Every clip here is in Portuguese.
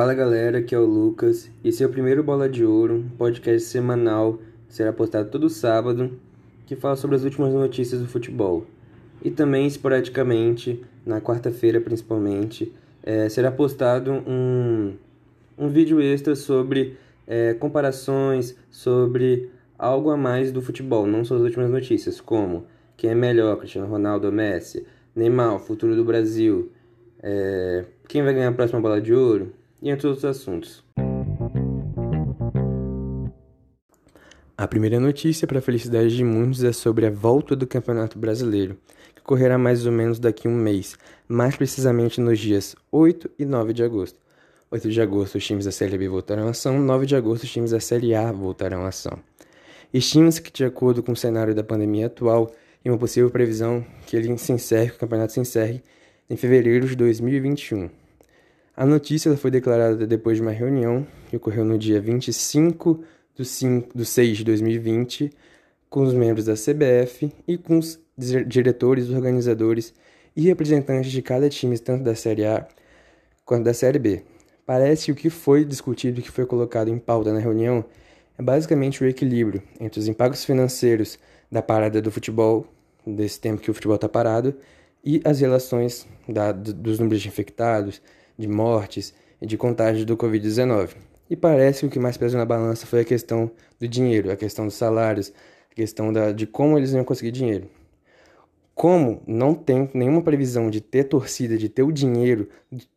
Fala galera, aqui é o Lucas. Esse é o primeiro Bola de Ouro, podcast semanal será postado todo sábado, que fala sobre as últimas notícias do futebol. E também, esporadicamente, na quarta-feira principalmente, é, será postado um, um vídeo extra sobre é, comparações, sobre algo a mais do futebol, não só as últimas notícias, como quem é melhor, Cristiano Ronaldo ou Messi, Neymar, futuro do Brasil, é, quem vai ganhar a próxima bola de ouro, e entre outros assuntos. A primeira notícia para a felicidade de muitos é sobre a volta do Campeonato Brasileiro, que ocorrerá mais ou menos daqui a um mês, mais precisamente nos dias 8 e 9 de agosto. 8 de agosto os times da Série B voltarão à ação, 9 de agosto os times da Série A voltarão à ação. Estima-se que, de acordo com o cenário da pandemia atual e uma possível previsão, que ele se encerre, que o campeonato se encerre em fevereiro de 2021. A notícia foi declarada depois de uma reunião que ocorreu no dia 25 de 5 de 6 de 2020 com os membros da CBF e com os diretores, organizadores e representantes de cada time, tanto da Série A quanto da Série B. Parece que o que foi discutido e que foi colocado em pauta na reunião é basicamente o equilíbrio entre os impactos financeiros da parada do futebol, desse tempo que o futebol está parado, e as relações da, dos números de infectados, de mortes e de contágio do Covid-19. E parece que o que mais pesou na balança foi a questão do dinheiro, a questão dos salários, a questão da, de como eles iam conseguir dinheiro. Como não tem nenhuma previsão de ter torcida, de ter o dinheiro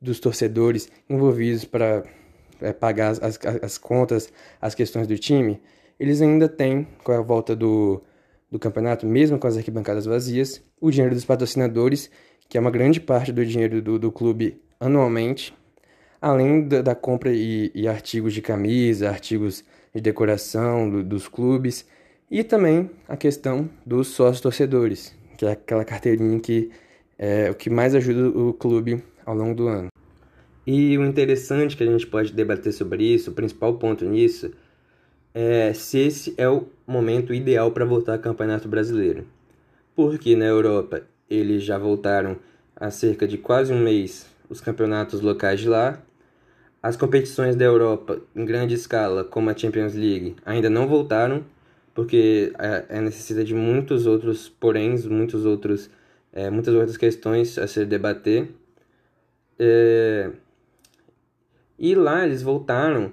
dos torcedores envolvidos para é, pagar as, as, as, contas, as questões do time, eles ainda têm, com a volta do, do campeonato, mesmo com as arquibancadas vazias, o dinheiro dos patrocinadores, que é uma grande parte do dinheiro do, do clube anualmente, além da, compra e, e, artigos de camisa, artigos de decoração do, dos clubes e também a questão dos sócios torcedores, que é aquela carteirinha que é o que mais ajuda o clube ao longo do ano. E o interessante que a gente pode debater sobre isso, o principal ponto nisso, é se esse é o momento ideal para voltar ao Campeonato Brasileiro. Porque na Europa eles já voltaram há cerca de quase um mês os campeonatos locais de lá. As competições da Europa em grande escala, como a Champions League, ainda não voltaram, porque é, é necessita de muitos outros poréns, muitos outros, é, muitas outras questões a se debater. É... E lá eles voltaram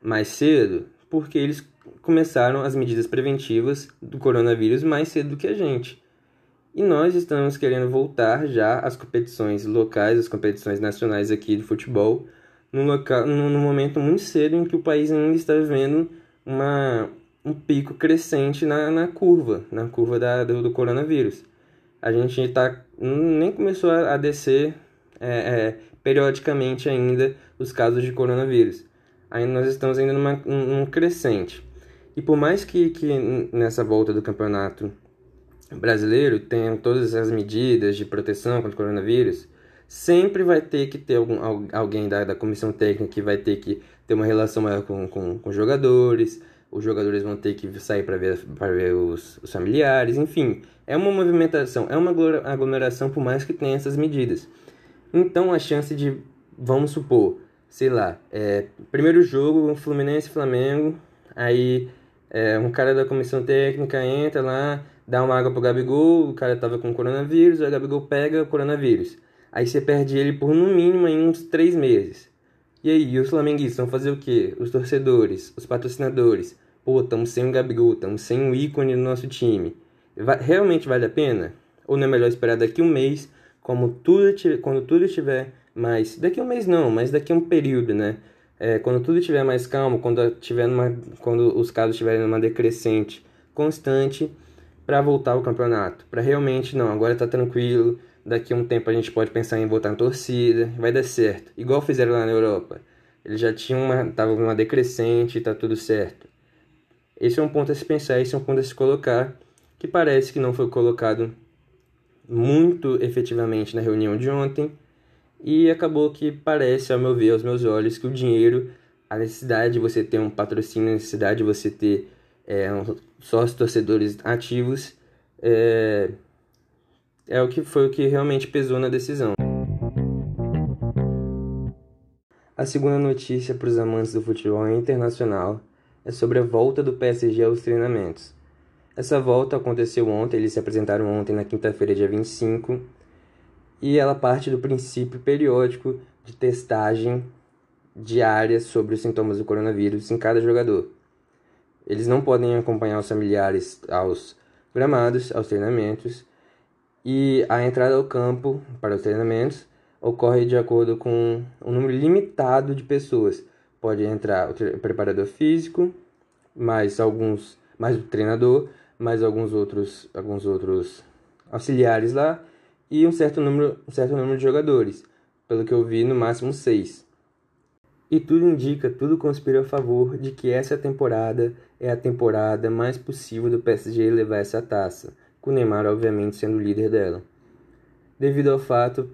mais cedo, porque eles começaram as medidas preventivas do coronavírus mais cedo do que a gente. E nós estamos querendo voltar já às competições locais, às competições nacionais aqui de futebol, num, local, num momento muito cedo em que o país ainda está vivendo uma, um pico crescente na, na curva, na curva da, do, do coronavírus. A gente tá, nem começou a, a descer é, é, periodicamente ainda os casos de coronavírus. Ainda nós estamos ainda numa, num crescente. E por mais que, que nessa volta do campeonato brasileiro tenha todas as medidas de proteção contra o coronavírus, sempre vai ter que ter algum, alguém da, da comissão técnica que vai ter que ter uma relação maior com, com, com jogadores, os jogadores vão ter que sair para ver, pra ver os, os, familiares, enfim. É uma movimentação, é uma aglomeração por mais que tenha essas medidas. Então a chance de, vamos supor, sei lá, é, primeiro jogo, Fluminense Flamengo, aí é, um cara da comissão técnica entra lá, dá uma água pro Gabigol, o cara tava com coronavírus, aí o Gabigol pega o coronavírus. Aí você perde ele por no mínimo em uns três meses. E aí, os flamenguistas vão fazer o quê? Os torcedores, os patrocinadores. Pô, estamos sem o Gabigol, estamos sem o ícone do nosso time. Realmente vale a pena? Ou não é melhor esperar daqui um mês, como tudo, quando tudo estiver mais... Daqui um mês não, mas daqui um período, né? É, quando tudo estiver mais calmo, quando, tiver numa, quando os casos estiverem numa decrescente constante, para voltar ao campeonato. Para realmente, não, agora tá tranquilo, daqui a um tempo a gente pode pensar em voltar na torcida, vai dar certo. Igual fizeram lá na Europa. Eles já tinham uma, tava uma decrescente, tá tudo certo. Esse é um ponto a se pensar, esse é um ponto a se colocar, que parece que não foi colocado muito efetivamente na reunião de ontem, e acabou que parece, ao meu ver, aos meus olhos, que o dinheiro, a necessidade de você ter um patrocínio, a necessidade de você ter é, um, sócios torcedores ativos, é, é o que foi o que realmente pesou na decisão. A segunda notícia para os amantes do futebol internacional é sobre a volta do PSG aos treinamentos. Essa volta aconteceu ontem, eles se apresentaram ontem na quinta-feira, dia 25, e ela parte do princípio periódico de testagem diária sobre os sintomas do coronavírus em cada jogador. Eles não podem acompanhar os familiares aos gramados, aos treinamentos, e a entrada ao campo para os treinamentos ocorre de acordo com um número limitado de pessoas. Pode entrar o preparador físico, mais alguns, mais o treinador, mais alguns outros, alguns outros auxiliares lá e um certo número, um certo número de jogadores. Pelo que eu vi, no máximo seis. E tudo indica, tudo conspira a favor de que essa temporada é a temporada mais possível do PSG levar essa taça, com Neymar obviamente sendo o líder dela. Devido ao fato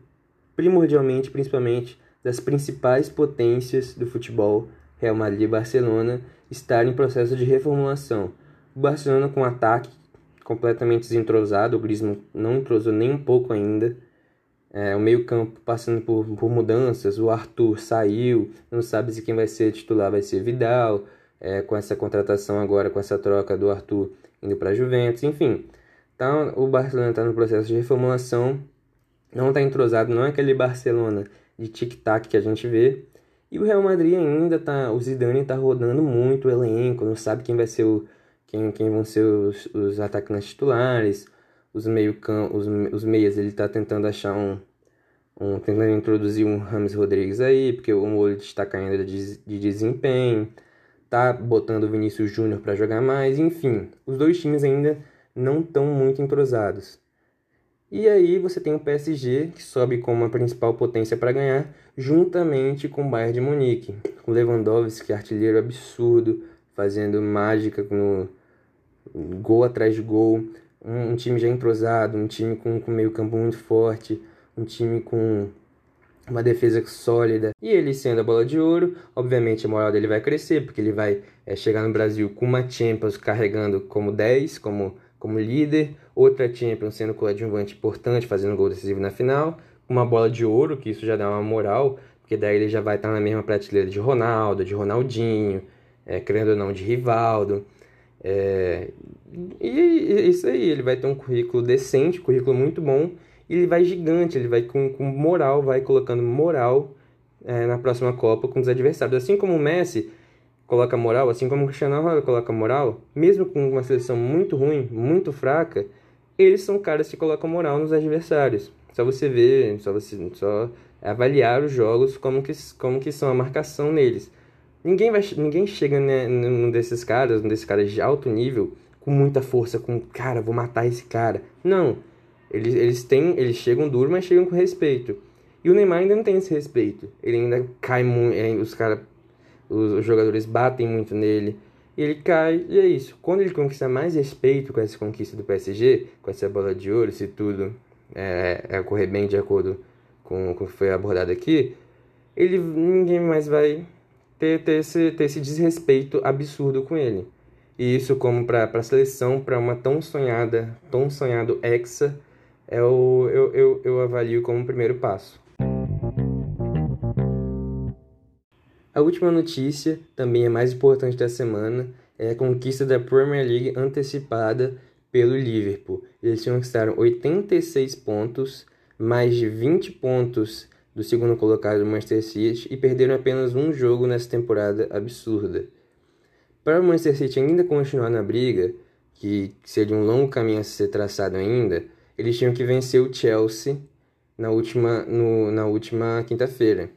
primordialmente, principalmente, das principais potências do futebol, Real Madrid e Barcelona, estar em processo de reformulação. O Barcelona com um ataque completamente desentrosado, o Griezmann não entrosou nem um pouco ainda. É, o meio-campo passando por, por mudanças, o Arthur saiu, não sabe se quem vai ser titular vai ser Vidal, é, com essa contratação agora, com essa troca do Arthur indo para a Juventus, enfim. Tá, o Barcelona está no processo de reformulação não está entrosado, não é aquele Barcelona de tic-tac que a gente vê. E o Real Madrid ainda tá, o Zidane tá rodando muito o elenco, não sabe quem vai ser o quem, quem vão ser os, os atacantes titulares, os meio os, os meias, ele tá tentando achar um, um tentando introduzir um Rames Rodrigues aí, porque o Molde está caindo de, de desempenho, tá botando o Vinícius Júnior para jogar mais, enfim, os dois times ainda não estão muito entrosados. E aí você tem o PSG, que sobe como a principal potência para ganhar, juntamente com o Bayern de Munique, com Lewandowski, artilheiro absurdo, fazendo mágica no gol atrás de gol, um, um time já entrosado, um time com, com meio campo muito forte, um time com uma defesa sólida. E ele sendo a bola de ouro, obviamente a moral dele vai crescer, porque ele vai é, chegar no Brasil com uma Champions carregando como 10, como como líder, outra Champions sendo coadjuvante importante, fazendo gol decisivo na final, uma bola de ouro, que isso já dá uma moral, porque daí ele já vai estar na mesma prateleira de Ronaldo, de Ronaldinho, é, querendo ou não, de Rivaldo. É, e isso aí, ele vai ter um currículo decente, currículo muito bom, ele vai gigante, ele vai com, com moral, vai colocando moral é, na próxima Copa com os adversários. Assim como o Messi coloca moral, assim como o Cristiano Ronaldo coloca moral, mesmo com uma seleção muito ruim, muito fraca, eles são caras que colocam moral nos adversários. Só você ver, só você só avaliar os jogos como que, como que são a marcação neles. Ninguém vai ninguém chega né, num desses caras, num desses caras de alto nível com muita força, com cara, vou matar esse cara. Não. Eles, eles têm, eles chegam duro, mas chegam com respeito. E o Neymar ainda não tem esse respeito. Ele ainda cai muito, os caras os jogadores batem muito nele, e ele cai, e é isso. Quando ele conquista mais respeito com essa conquista do PSG, com essa bola de ouro, se tudo é, é correr bem de acordo com o que foi abordado aqui, ele ninguém mais vai ter, ter, esse, ter esse desrespeito absurdo com ele. E isso como para a seleção, para uma tão sonhada, tão sonhado Hexa, é o, eu, eu, eu avalio como o primeiro passo. A última notícia, também é mais importante da semana, é a conquista da Premier League antecipada pelo Liverpool. Eles conquistaram 86 pontos, mais de 20 pontos do segundo colocado Manchester City e perderam apenas um jogo nessa temporada absurda. Para o Manchester City ainda continuar na briga, que seria um longo caminho a ser traçado ainda, eles tinham que vencer o Chelsea na última, no, na última quinta-feira.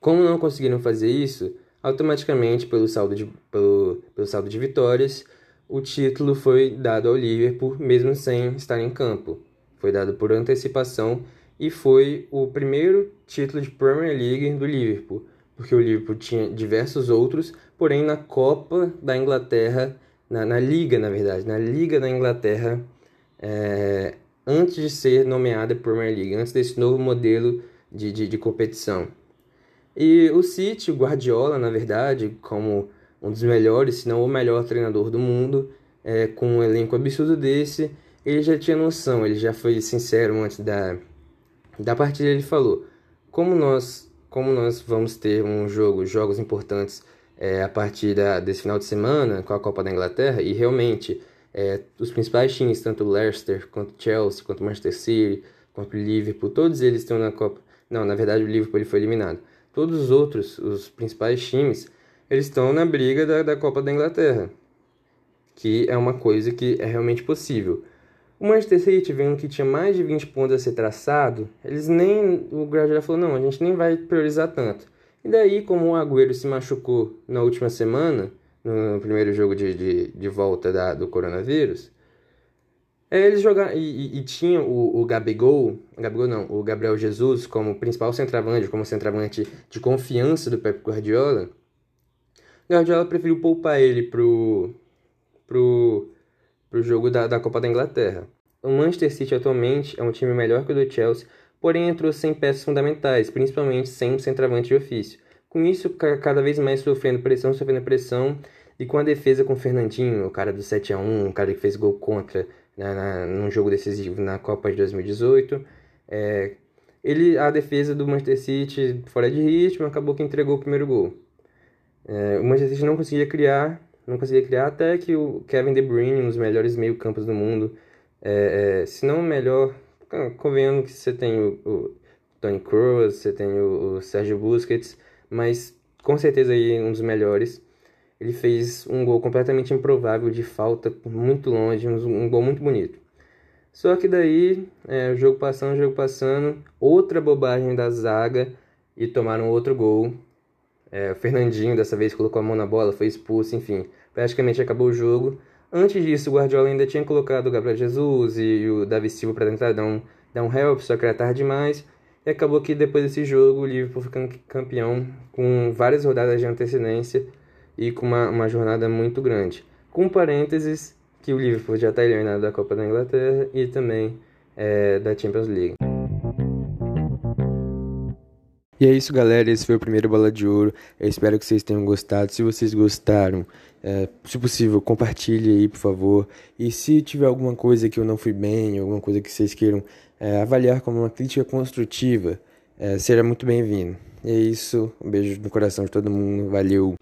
Como não conseguiram fazer isso, automaticamente, pelo saldo de, pelo, pelo saldo de vitórias, o título foi dado ao Liverpool, mesmo sem estar em campo. Foi dado por antecipação e foi o primeiro título de Premier League do Liverpool, porque o Liverpool tinha diversos outros, porém na Copa da Inglaterra, na, na Liga, na verdade, na Liga da Inglaterra, é, antes de ser nomeada Premier League, antes desse novo modelo de, de, de competição. E o City, o Guardiola, na verdade, como um dos melhores, se não o melhor treinador do mundo, é, com um elenco absurdo desse, ele já tinha noção, ele já foi sincero antes da, da partida, ele falou, como nós como nós vamos ter um jogo, jogos importantes é, a partir da, desse final de semana com a Copa da Inglaterra, e realmente é, os principais times, tanto Leicester, quanto Chelsea, quanto Manchester City, quanto Liverpool, todos eles estão na Copa. Não, na verdade o Liverpool ele foi eliminado. Todos os outros, os principais times, eles estão na briga da, da Copa da Inglaterra, que é uma coisa que é realmente possível. O Manchester City, vendo que tinha mais de 20 pontos a ser traçado, eles nem. O Guardiola falou: não, a gente nem vai priorizar tanto. E daí, como o Agüero se machucou na última semana, no primeiro jogo de, de, de volta da, do coronavírus, eles jogaram. E, e, tinha o, o Gabigol, Gabigol não, o Gabriel Jesus como principal centroavante, como centroavante de confiança do Pep Guardiola. Guardiola preferiu poupar ele pro. pro para o jogo da, da Copa da Inglaterra. O Manchester City atualmente é um time melhor que o do Chelsea, porém entrou sem peças fundamentais, principalmente sem um centroavante de ofício. Com isso, cada vez mais sofrendo pressão, sofrendo pressão, e com a defesa com o Fernandinho, o cara do 7 a 1 o cara que fez gol contra né, na, num jogo decisivo na Copa de 2018. É, ele, a defesa do Manchester City fora de ritmo, acabou que entregou o primeiro gol. É, o Manchester City não conseguia criar não conseguia criar, até que o Kevin De Bruyne, um dos melhores meio-campos do mundo, é, é, se não o melhor, convenhando que você tem o, o Tony Kroos, você tem o, o Sérgio Busquets, mas com certeza aí um dos melhores. Ele fez um gol completamente improvável de falta, muito longe, um, um gol muito bonito. Só que daí, é, jogo passando, jogo passando, outra bobagem da zaga e tomaram outro gol. É, o Fernandinho dessa vez colocou a mão na bola, foi expulso, enfim, praticamente acabou o jogo. Antes disso, o Guardiola ainda tinha colocado o Gabriel Jesus e o Davi Silva para tentar dar um, dar um help, só que era tarde demais. E acabou que depois desse jogo, o Liverpool ficando campeão com várias rodadas de antecedência e com uma, uma jornada muito grande. Com parênteses que o Liverpool já está eliminado da Copa da Inglaterra e também é, da Champions League. E é isso, galera. Esse foi o primeiro Bola de Ouro. Eu espero que vocês tenham gostado. Se vocês gostaram, é, se possível, compartilhe aí, por favor. E se tiver alguma coisa que eu não fui bem, alguma coisa que vocês queiram é, avaliar como uma crítica construtiva, é, será muito bem-vindo. E é isso. Um beijo no coração de todo mundo. Valeu!